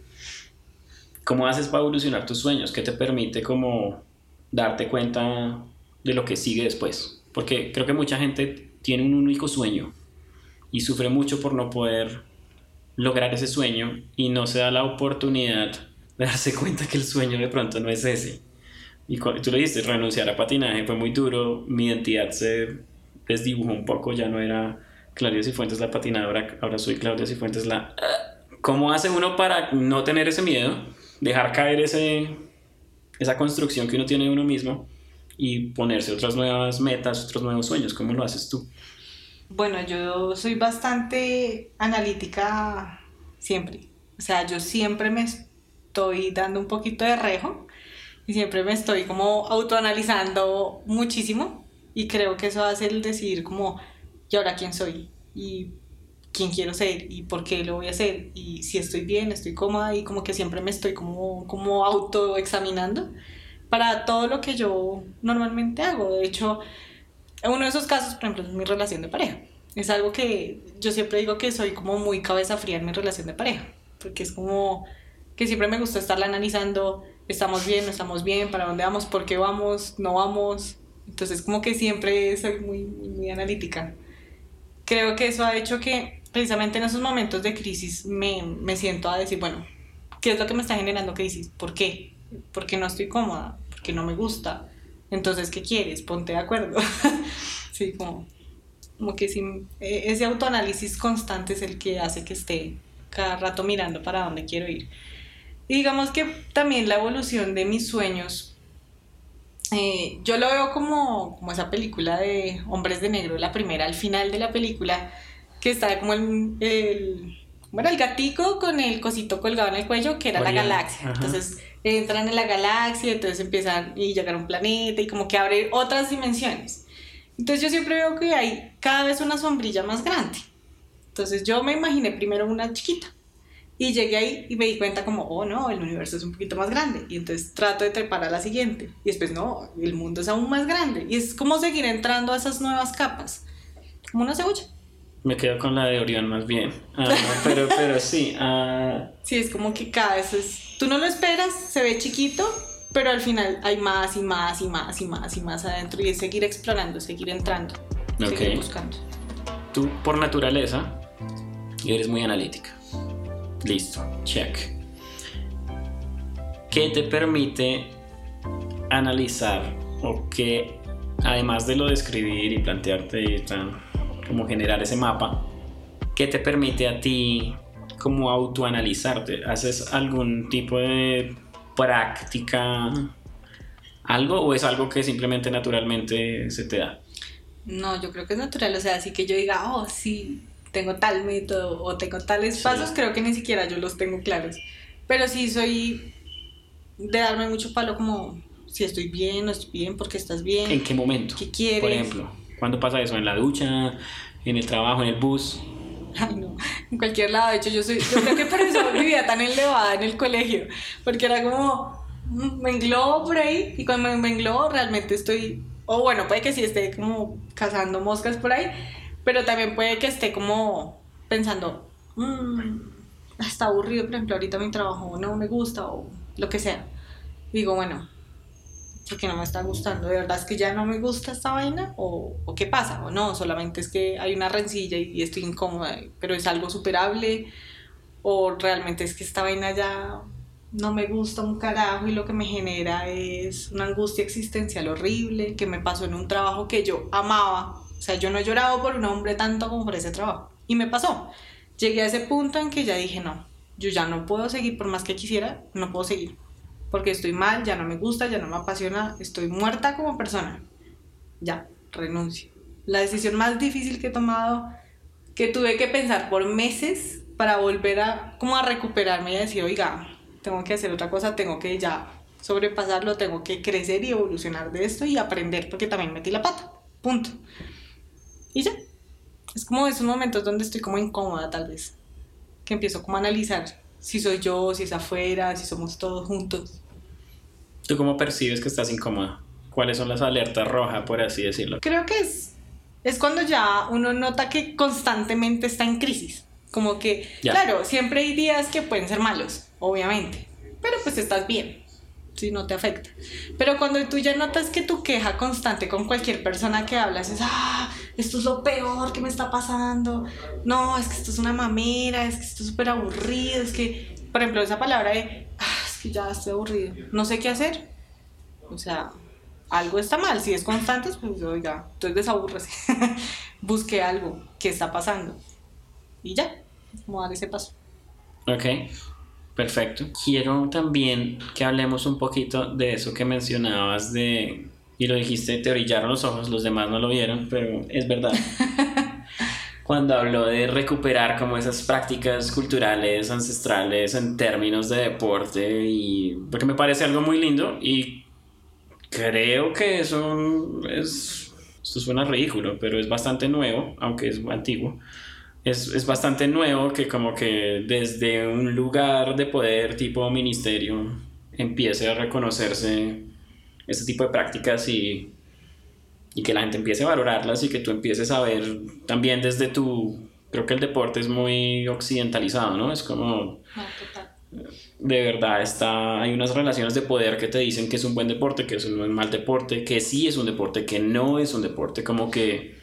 ¿Cómo haces para evolucionar tus sueños? ¿Qué te permite como darte cuenta de lo que sigue después? Porque creo que mucha gente tiene un único sueño y sufre mucho por no poder lograr ese sueño y no se da la oportunidad de darse cuenta que el sueño de pronto no es ese. Y tú le dices, renunciar a patinaje fue muy duro, mi identidad se desdibujó un poco, ya no era Claudia Cifuentes la patinadora, ahora soy Claudia Cifuentes la... ¿Cómo hace uno para no tener ese miedo? dejar caer ese, esa construcción que uno tiene de uno mismo y ponerse otras nuevas metas, otros nuevos sueños. ¿Cómo lo haces tú? Bueno, yo soy bastante analítica siempre. O sea, yo siempre me estoy dando un poquito de rejo y siempre me estoy como autoanalizando muchísimo y creo que eso hace el decidir como, ¿y ahora quién soy? Y quién quiero ser y por qué lo voy a hacer y si estoy bien, estoy cómoda y como que siempre me estoy como, como autoexaminando para todo lo que yo normalmente hago. De hecho, uno de esos casos, por ejemplo, es mi relación de pareja. Es algo que yo siempre digo que soy como muy cabeza fría en mi relación de pareja, porque es como que siempre me gusta estarla analizando, estamos bien, no estamos bien, para dónde vamos, por qué vamos, no vamos. Entonces como que siempre soy muy, muy analítica. Creo que eso ha hecho que precisamente en esos momentos de crisis me, me, siento a decir, bueno, ¿qué es lo que me está generando crisis? ¿Por qué? Porque no estoy cómoda, porque no me gusta. Entonces, ¿qué quieres? Ponte de acuerdo. <laughs> sí, como, como que sí, e, ese autoanálisis constante es el que hace que esté cada rato mirando para dónde quiero ir. Y digamos que también la evolución de mis sueños, eh, yo lo veo como, como esa película de Hombres de Negro, la primera, al final de la película, que está como el, el bueno, el gatico con el cosito colgado en el cuello, que era la galaxia. Entonces entran en la galaxia, entonces empiezan y llegar a un planeta y como que abre otras dimensiones. Entonces yo siempre veo que hay cada vez una sombrilla más grande. Entonces yo me imaginé primero una chiquita y llegué ahí y me di cuenta como, oh no, el universo es un poquito más grande. Y entonces trato de trepar a la siguiente. Y después no, el mundo es aún más grande. Y es como seguir entrando a esas nuevas capas, como una cebolla. Me quedo con la de Orión más bien. Ah, pero, pero sí. Ah. <laughs> Sí, es como que cada vez es... Tú no lo esperas, se ve chiquito, pero al final hay más y más y más y más y más adentro. Y es seguir explorando, seguir entrando, seguir buscando. Tú, por naturaleza, eres muy analítica. Listo, check. ¿Qué te permite analizar o qué, además de lo de escribir y plantearte tan como generar ese mapa que te permite a ti como autoanalizarte. ¿Haces algún tipo de práctica, algo o es algo que simplemente naturalmente se te da? No, yo creo que es natural, o sea, así que yo diga, oh, sí, tengo tal método o tengo tales pasos, creo que ni siquiera yo los tengo claros. Pero sí soy de darme mucho palo como si estoy bien, no estoy bien, porque estás bien. ¿En qué momento? ¿Qué quieres? Por ejemplo. ¿Cuándo pasa eso? ¿En la ducha? ¿En el trabajo? ¿En el bus? Ay, no, en cualquier lado. De hecho, yo, soy, yo creo que por eso <laughs> vivía tan elevada en el colegio, porque era como, me englobo por ahí y cuando me englobo realmente estoy, o bueno, puede que sí esté como cazando moscas por ahí, pero también puede que esté como pensando, mmm, está aburrido, por ejemplo, ahorita mi trabajo no me gusta o lo que sea. Digo, bueno, porque no me está gustando, ¿de verdad es que ya no me gusta esta vaina? ¿O, qué pasa? ¿O no? Solamente es que hay una rencilla y, y estoy incómoda, pero es algo superable, o realmente es que esta vaina ya no me gusta un carajo y lo que me genera es una angustia existencial horrible que me pasó en un trabajo que yo amaba. O sea, yo no he llorado por un hombre tanto como por ese trabajo. Y me pasó. Llegué a ese punto en que ya dije, no, yo ya no puedo seguir por más que quisiera, no puedo seguir. Porque estoy mal, ya no me gusta, ya no me apasiona, estoy muerta como persona. Ya, renuncio. La decisión más difícil que he tomado, que tuve que pensar por meses para volver a, como a recuperarme y decir, oiga, tengo que hacer otra cosa, tengo que ya sobrepasarlo, tengo que crecer y evolucionar de esto y aprender porque también metí la pata. Punto. Y ya. Es como esos momentos donde estoy como incómoda tal vez. Que empiezo como a analizar si soy yo, si es afuera, si somos todos juntos. ¿Tú cómo percibes que estás incómoda? ¿Cuáles son las alertas rojas, por así decirlo? Creo que es, es cuando ya uno nota que constantemente está en crisis. Como que, Ya. claro, siempre hay días que pueden ser malos, obviamente, pero pues estás bien, si no te afecta. Pero cuando tú ya notas que tu queja constante con cualquier persona que hablas es, ah, esto es lo peor que me está pasando, no, es que esto es una mamera, es que esto es súper aburrido, es que, por ejemplo, esa palabra de, ah, es que ya estoy aburrido, no sé qué hacer, o sea, algo está mal, si es constante, pues oiga, entonces desabúrrese, <laughs> busque algo, ¿qué está pasando? Y ya, como dar ese paso. Ok, perfecto. Quiero también que hablemos un poquito de eso que mencionabas de, y lo dijiste, te brillaron los ojos, los demás no lo vieron, pero es verdad. <laughs> Cuando habló de recuperar como esas prácticas culturales, ancestrales en términos de deporte, y porque me parece algo muy lindo y creo que eso es, esto suena ridículo, pero es bastante nuevo, aunque es antiguo es, es, bastante nuevo que como que desde un lugar de poder tipo ministerio empiece a reconocerse este tipo de prácticas y, y que la gente empiece a valorarlas y que tú empieces a ver también desde tu... Creo que el deporte es muy occidentalizado, ¿no? Es como... No, total. De verdad, está, hay unas relaciones de poder que te dicen que es un buen deporte, que es un mal deporte, que sí es un deporte, que no es un deporte, como que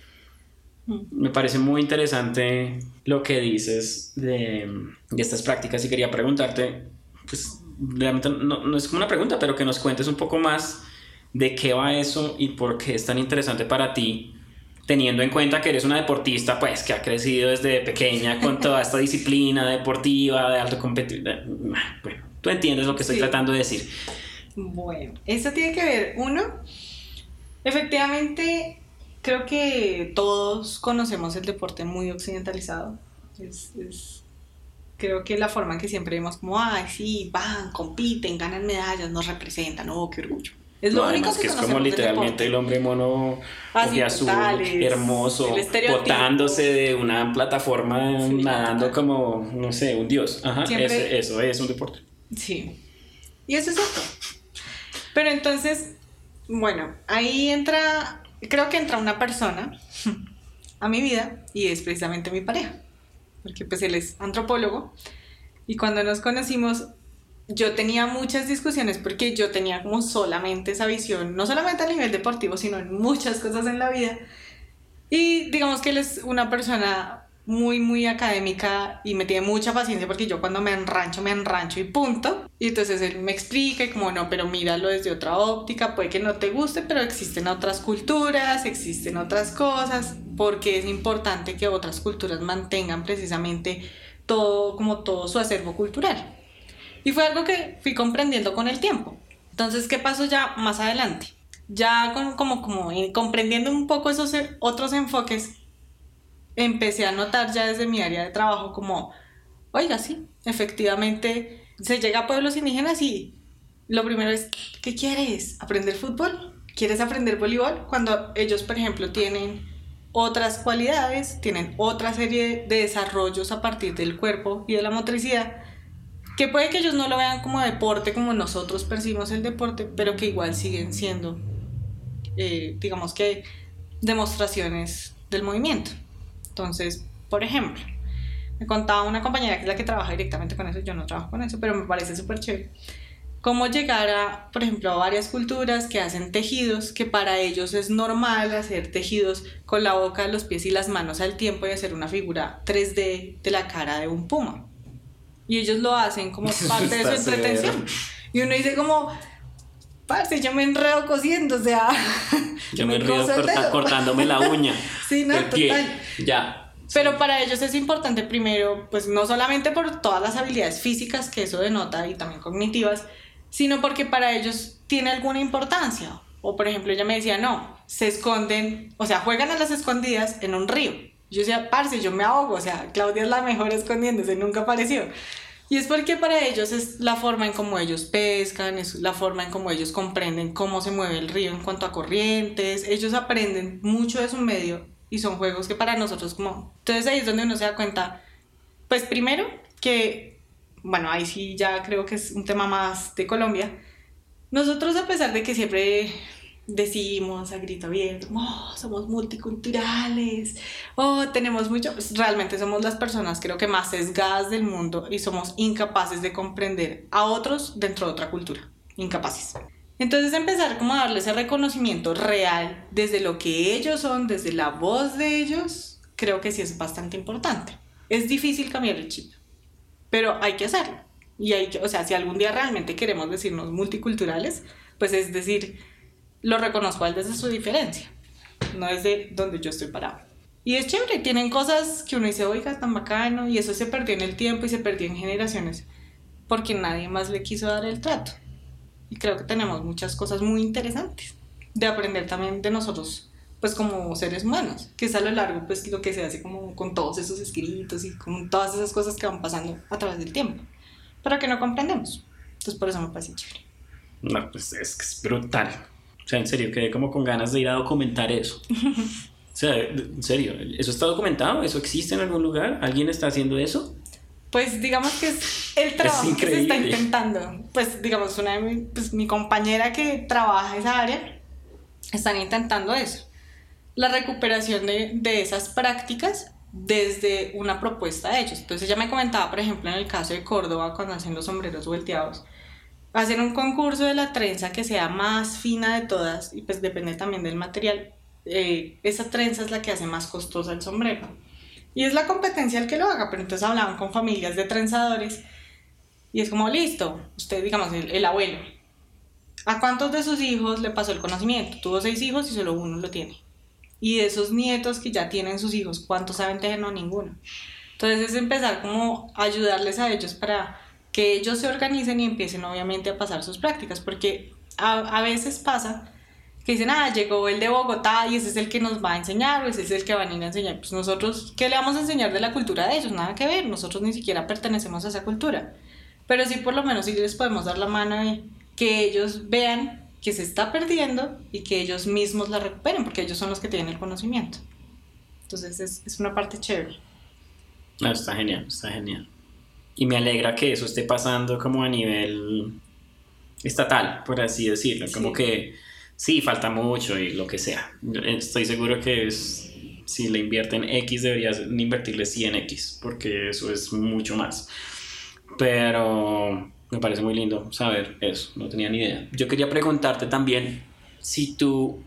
me parece muy interesante lo que dices de, de estas prácticas y quería preguntarte, pues realmente no, no, es como una pregunta, pero que nos cuentes un poco más de qué va eso y por qué es tan interesante para ti, teniendo en cuenta que eres una deportista, pues que ha crecido desde pequeña con toda esta <laughs> disciplina deportiva, de alto competitividad. Bueno, tú entiendes lo que estoy sí. tratando de decir. Bueno, eso tiene que ver, uno, efectivamente creo que todos conocemos el deporte muy occidentalizado. Es, es, creo que la forma en que siempre vemos como, ay, sí, van, compiten, ganan medallas, nos representan, oh, qué orgullo. Es lo no, único que, que es como literalmente el hombre mono Así, azul, total, es hermoso, botándose de una plataforma, sí, nadando total. como, no sé, un dios. Ajá, ese, eso es un deporte. Sí. Y eso es otro. Pero entonces, bueno, ahí entra creo que entra una persona a mi vida y es precisamente mi pareja, porque pues él es antropólogo y cuando nos conocimos yo tenía muchas discusiones porque yo tenía como solamente esa visión, no solamente a nivel deportivo, sino en muchas cosas en la vida. Y digamos que él es una persona muy, muy académica y me tiene mucha paciencia porque yo cuando me enrancho, me enrancho y punto. Y entonces él me explica y como no, pero míralo desde otra óptica, puede que no te guste, pero existen otras culturas, existen otras cosas, porque es importante que otras culturas mantengan precisamente todo, como todo su acervo cultural. Y fue algo que fui comprendiendo con el tiempo. Entonces, ¿qué pasó ya más adelante? Ya con, como, como comprendiendo un poco esos otros enfoques, empecé a notar ya desde mi área de trabajo como, oiga, sí, efectivamente se llega a pueblos indígenas y lo primero es, ¿qué quieres? ¿Aprender fútbol? ¿Quieres aprender voleibol? Cuando ellos, por ejemplo, tienen otras cualidades, tienen otra serie de desarrollos a partir del cuerpo y de la motricidad que puede que ellos no lo vean como deporte como nosotros percibimos el deporte, pero que igual siguen siendo, eh, digamos que, demostraciones del movimiento. Entonces, por ejemplo, me contaba una compañera que es la que trabaja directamente con eso, yo no trabajo con eso, pero me parece súper chévere. Cómo llegar a, por ejemplo, a varias culturas que hacen tejidos, que para ellos es normal hacer tejidos con la boca, los pies y las manos al tiempo y hacer una figura 3D de la cara de un puma y ellos lo hacen como parte de su entretención. Y uno dice como, parce, yo me enredo cosiendo, o sea... <laughs> Yo me, enredo cortándome la uña. <laughs> sí, no, total. Ya. Pero para ellos es importante primero, pues no solamente por todas las habilidades físicas que eso denota y también cognitivas, sino porque para ellos tiene alguna importancia. O por ejemplo, ella me decía, no, se esconden, o sea, juegan a las escondidas en un río. Yo decía, parce, yo me ahogo, o sea, Claudia es la mejor escondiéndose, nunca apareció. Y es porque para ellos es la forma en cómo ellos pescan, es la forma en cómo ellos comprenden cómo se mueve el río en cuanto a corrientes. Ellos aprenden mucho de su medio y son juegos que para nosotros como... Entonces ahí es donde uno se da cuenta, pues primero que, bueno, ahí sí ya creo que es un tema más de Colombia. Nosotros a pesar de que siempre decimos a grito abierto, oh, somos multiculturales, oh, tenemos mucho, pues, realmente somos las personas creo que más sesgadas del mundo y somos incapaces de comprender a otros dentro de otra cultura, incapaces. Entonces empezar como a darle ese reconocimiento real desde lo que ellos son, desde la voz de ellos, creo que sí es bastante importante. Es difícil cambiar el chip, pero hay que hacerlo. Y hay que, o sea, si algún día realmente queremos decirnos multiculturales, pues es decir, lo reconozco desde su diferencia, no desde donde yo estoy parado. Y es chévere, tienen cosas que uno dice, oiga, tan bacano, y eso se perdió en el tiempo y se perdió en generaciones, porque nadie más le quiso dar el trato. Y creo que tenemos muchas cosas muy interesantes de aprender también de nosotros, pues como seres humanos, que es a lo largo, pues lo que se hace como con todos esos escritos y con todas esas cosas que van pasando a través del tiempo, pero que no comprendemos. Entonces por eso me parece chévere. No, pues es que es brutal. O sea, en serio, quedé como con ganas de ir a documentar eso. <laughs> O sea, en serio, ¿eso está documentado? ¿Eso existe en algún lugar? ¿Alguien está haciendo eso? Pues digamos que es el trabajo que se está intentando. Pues digamos, una de mi, pues, mi compañera que trabaja esa área, están intentando eso. La recuperación de, de esas prácticas desde una propuesta de ellos. Entonces ella me comentaba, por ejemplo, en el caso de Córdoba, cuando hacen los sombreros volteados, hacer un concurso de la trenza que sea más fina de todas y pues depende también del material. Eh, esa trenza es la que hace más costosa el sombrero. Y es la competencia el que lo haga, pero entonces hablaban con familias de trenzadores y es como, listo, usted digamos, el, abuelo, ¿a cuántos de sus hijos le pasó el conocimiento? Tuvo seis hijos y solo uno lo tiene. Y de esos nietos que ya tienen sus hijos, ¿cuántos saben tejer? No, ninguno. Entonces es empezar como a ayudarles a ellos para que ellos se organicen y empiecen obviamente a pasar sus prácticas, porque a, a, veces pasa que dicen, ah, llegó el de Bogotá y ese es el que nos va a enseñar o ese es el que van a ir a enseñar. Pues nosotros, ¿qué le vamos a enseñar de la cultura de ellos? Nada que ver, nosotros ni siquiera pertenecemos a esa cultura. Pero sí, por lo menos, sí les podemos dar la mano y que ellos vean que se está perdiendo y que ellos mismos la recuperen, porque ellos son los que tienen el conocimiento. Entonces es, es una parte chévere. No, está genial, está genial y me alegra que eso esté pasando como a nivel estatal, por así decirlo, como que sí, falta mucho y lo que sea. Estoy seguro que es, si le invierten X deberías invertirle 100X, porque eso es mucho más. Pero me parece muy lindo saber eso, no tenía ni idea. Yo quería preguntarte también si tú,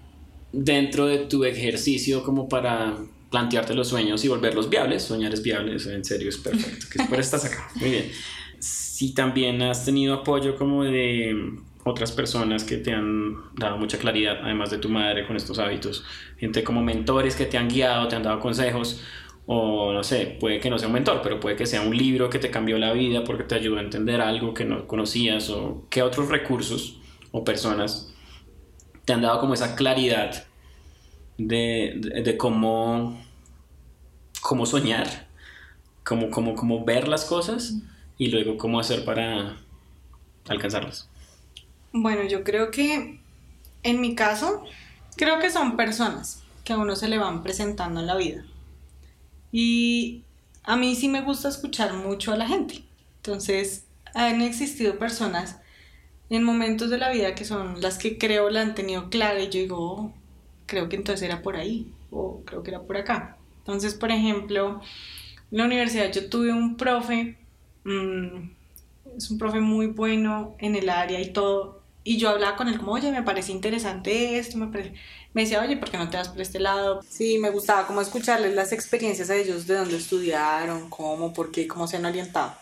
dentro de tu ejercicio como para plantearte los sueños y volverlos viables. Soñar es viable, en serio es perfecto. Que por estás acá. Muy bien. Si también has tenido apoyo como de otras personas que te han dado mucha claridad, además de tu madre con estos hábitos, gente como mentores que te han guiado, te han dado consejos, o no sé, puede que no sea un mentor, pero puede que sea un libro que te cambió la vida porque te ayudó a entender algo que no conocías, o qué otros recursos o personas te han dado como esa claridad de, de cómo cómo soñar, cómo, cómo, cómo ver las cosas y luego cómo hacer para alcanzarlas. Bueno, yo creo que en mi caso, creo que son personas que a uno se le van presentando en la vida. Y a mí sí me gusta escuchar mucho a la gente. Entonces, han existido personas en momentos de la vida que son las que creo la han tenido clara y yo digo, oh, creo que entonces era por ahí o creo que era por acá. Entonces, por ejemplo, en la universidad yo tuve un profe, mm, es un profe muy bueno en el área y todo, y yo hablaba con él como, oye, me parece interesante esto, me, me decía, oye, ¿por qué no te vas por este lado? Sí, me gustaba como escucharles las experiencias a ellos, de dónde estudiaron, cómo, por qué, cómo se han orientado.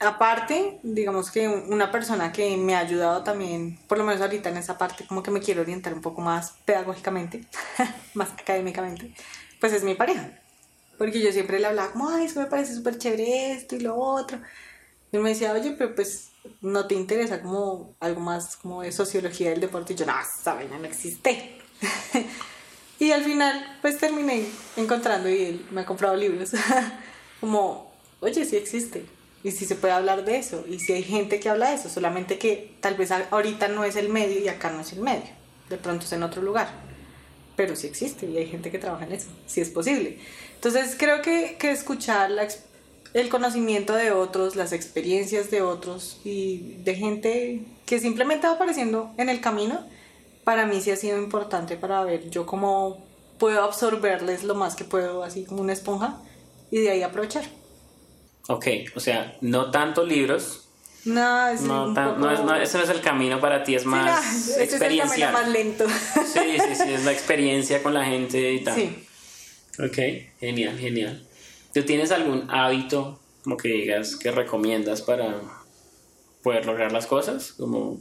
Aparte, digamos que una persona que me ha ayudado también, por lo menos ahorita en esa parte, como que me quiero orientar un poco más pedagógicamente, <laughs> más académicamente, pues es mi pareja. Porque yo siempre le hablaba como, ay, eso me parece súper chévere esto y lo otro. Y me decía, oye, pero pues no te interesa como algo más como de sociología del deporte. Y yo, no, esa no existe. <laughs> y al final, pues terminé encontrando y él me ha comprado libros. <laughs> como, oye, sí existe y si se puede hablar de eso, y si hay gente que habla de eso, solamente que tal vez ahorita no es el medio y acá no es el medio, de pronto es en otro lugar, pero sí existe y hay gente que trabaja en eso, si es posible. Entonces creo que, que escuchar el conocimiento de otros, las experiencias de otros y de gente que simplemente va apareciendo en el camino, para mí sí ha sido importante para ver yo cómo puedo absorberles lo más que puedo, así como una esponja, y de ahí aprovechar. Ok, o sea, no tanto libros. No, es no, no, ese no es el camino para ti, es más experiencial. Es más lento. Sí, sí, sí, es la experiencia con la gente y tal. Sí. Ok, genial, genial. ¿Tú tienes algún hábito, como que digas, que recomiendas para poder lograr las cosas? Como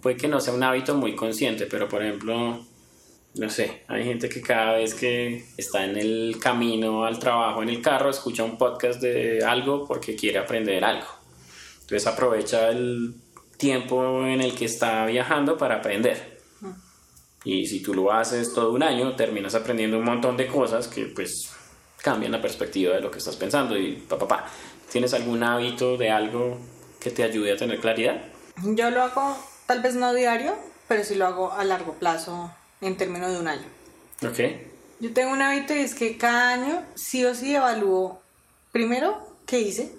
puede que no sea un hábito muy consciente, pero por ejemplo, no sé, hay gente que cada vez que está en el camino al trabajo en el carro escucha un podcast de algo porque quiere aprender algo. Entonces aprovecha el tiempo en el que está viajando para aprender. Y si tú lo haces todo un año, terminas aprendiendo un montón de cosas que pues cambian la perspectiva de lo que estás pensando y papá, pa, ¿tienes algún hábito de algo que te ayude a tener claridad? Yo lo hago tal vez no diario, pero sí lo hago a largo plazo en términos de un año. Ok. Yo tengo un hábito y es que cada año sí o sí evalúo primero qué hice,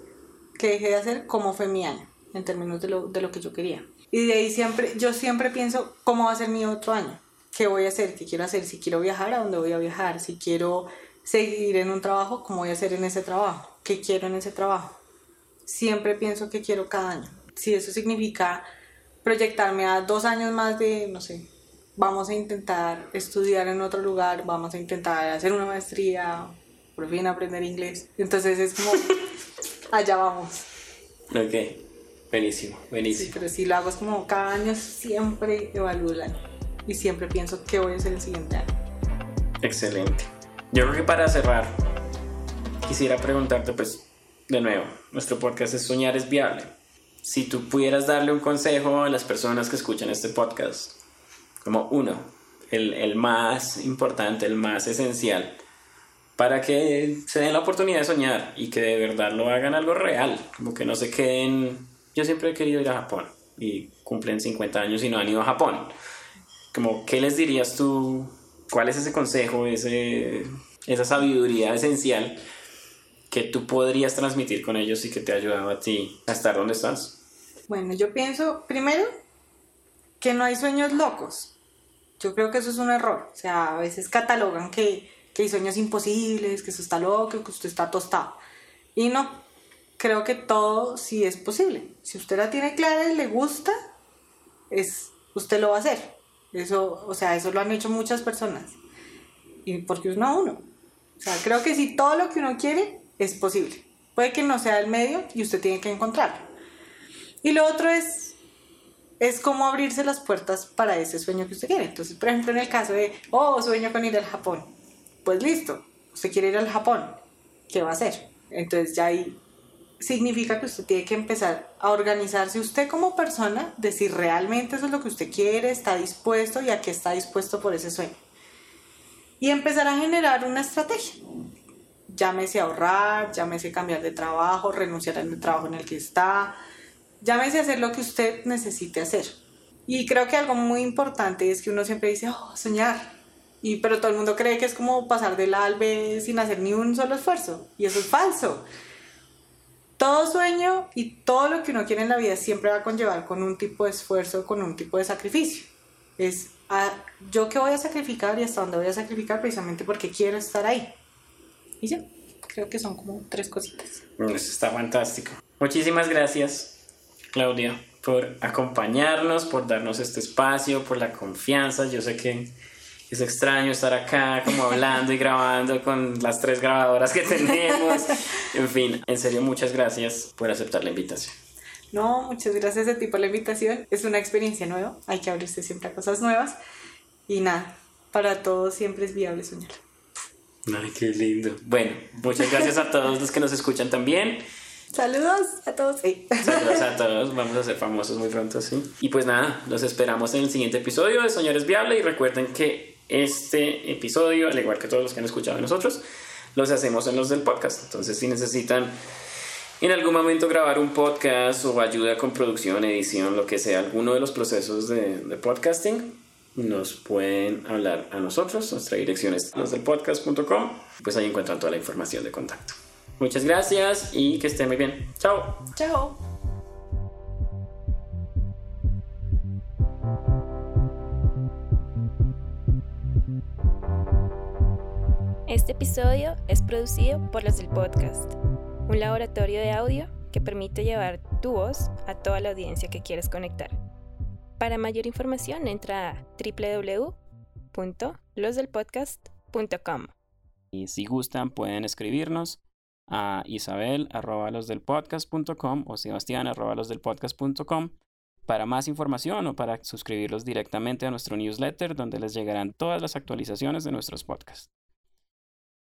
qué dejé de hacer, cómo fue mi año, en términos de lo, de lo que yo quería. Y de ahí siempre, yo siempre pienso cómo va a ser mi otro año, qué voy a hacer, qué quiero hacer, si quiero viajar, a dónde voy a viajar, si quiero seguir en un trabajo, cómo voy a hacer en ese trabajo, qué quiero en ese trabajo. Siempre pienso qué quiero cada año. Si eso significa proyectarme a dos años más de, no sé, vamos a intentar estudiar en otro lugar, vamos a intentar hacer una maestría, por fin aprender inglés. Entonces es como, <laughs> allá vamos. Ok, buenísimo, buenísimo. Sí, pero si lo hago es como cada año siempre evalúo el año y siempre pienso qué voy a hacer el siguiente año. Excelente. Yo creo que para cerrar, quisiera preguntarte pues de nuevo, nuestro podcast es Soñar es Viable. Si tú pudieras darle un consejo a las personas que escuchan este podcast, como uno, el, más importante, el más esencial, para que se den la oportunidad de soñar y que de verdad lo hagan algo real, como que no se queden, yo siempre he querido ir a Japón y cumplen 50 años y no han ido a Japón. Como, ¿qué les dirías tú? ¿Cuál es ese consejo, ese, esa sabiduría esencial que tú podrías transmitir con ellos y que te ha ayudado a ti a estar donde estás? Bueno, yo pienso, primero, que no hay sueños locos. Yo creo que eso es un error. O sea, a veces catalogan que, que hay sueños imposibles, que eso está loco, que usted está tostado. Y no, creo que todo sí es posible. Si usted la tiene clara y le gusta, es, usted lo va a hacer. Eso, o sea, eso lo han hecho muchas personas. Y porque es no uno. O sea, creo que si todo lo que uno quiere es posible. Puede que no sea el medio y usted tiene que encontrarlo. Y lo otro es es como abrirse las puertas para ese sueño que usted quiere. Entonces, por ejemplo, en el caso de, oh, sueño con ir al Japón. Pues listo, usted quiere ir al Japón. ¿Qué va a hacer? Entonces ya ahí significa que usted tiene que empezar a organizarse usted como persona de si realmente eso es lo que usted quiere, está dispuesto y a qué está dispuesto por ese sueño. Y empezar a generar una estrategia. Llámese ahorrar, llámese cambiar de trabajo, renunciar al trabajo en el que está, llámese a hacer lo que usted necesite hacer. Y creo que algo muy importante es que uno siempre dice, oh, soñar. Y, pero todo el mundo cree que es como pasar del A sin hacer ni un solo esfuerzo. Y eso es falso. todo sueño y todo lo que uno quiere en la vida siempre va a conllevar con un tipo de esfuerzo, con un tipo de sacrificio. Es a, yo que voy a sacrificar y hasta dónde voy a sacrificar precisamente porque quiero estar ahí. Y ya, creo que son como tres cositas. Está fantástico. Muchísimas gracias, Claudia, por acompañarnos, por darnos este espacio, por la confianza. Yo sé que es extraño estar acá como hablando y grabando con las tres grabadoras que <laughs> tenemos. En fin, en serio, muchas gracias por aceptar la invitación. No, muchas gracias a ti por la invitación. Es una experiencia nueva, hay que abrirse siempre a cosas nuevas. Y nada, para todos siempre es viable soñar. Ay, qué lindo. Bueno, muchas gracias a todos los que nos escuchan también. Saludos a todos. Saludos a todos. Vamos a ser famosos muy pronto, sí. Y pues nada, los esperamos en el siguiente episodio de Soñar Viable. Y recuerden que este episodio, al igual que todos los que han escuchado de nosotros, los hacemos en los del podcast. Entonces, si necesitan en algún momento grabar un podcast o ayuda con producción, edición, lo que sea, alguno de los procesos de, de podcasting, nos pueden hablar a nosotros. Nuestra dirección es losdelpodcast.com. Pues ahí encuentran toda la información de contacto. Muchas gracias y que estén muy bien. Chao. Chao. Este episodio es producido por los del podcast, un laboratorio de audio que permite llevar tu voz a toda la audiencia que quieres conectar. Para mayor información entra a www.losdelpodcast.com. Y si gustan pueden escribirnos a isabel.losdelpodcast.com o sebastián.losdelpodcast.com para más información o para suscribirlos directamente a nuestro newsletter donde les llegarán todas las actualizaciones de nuestros podcasts.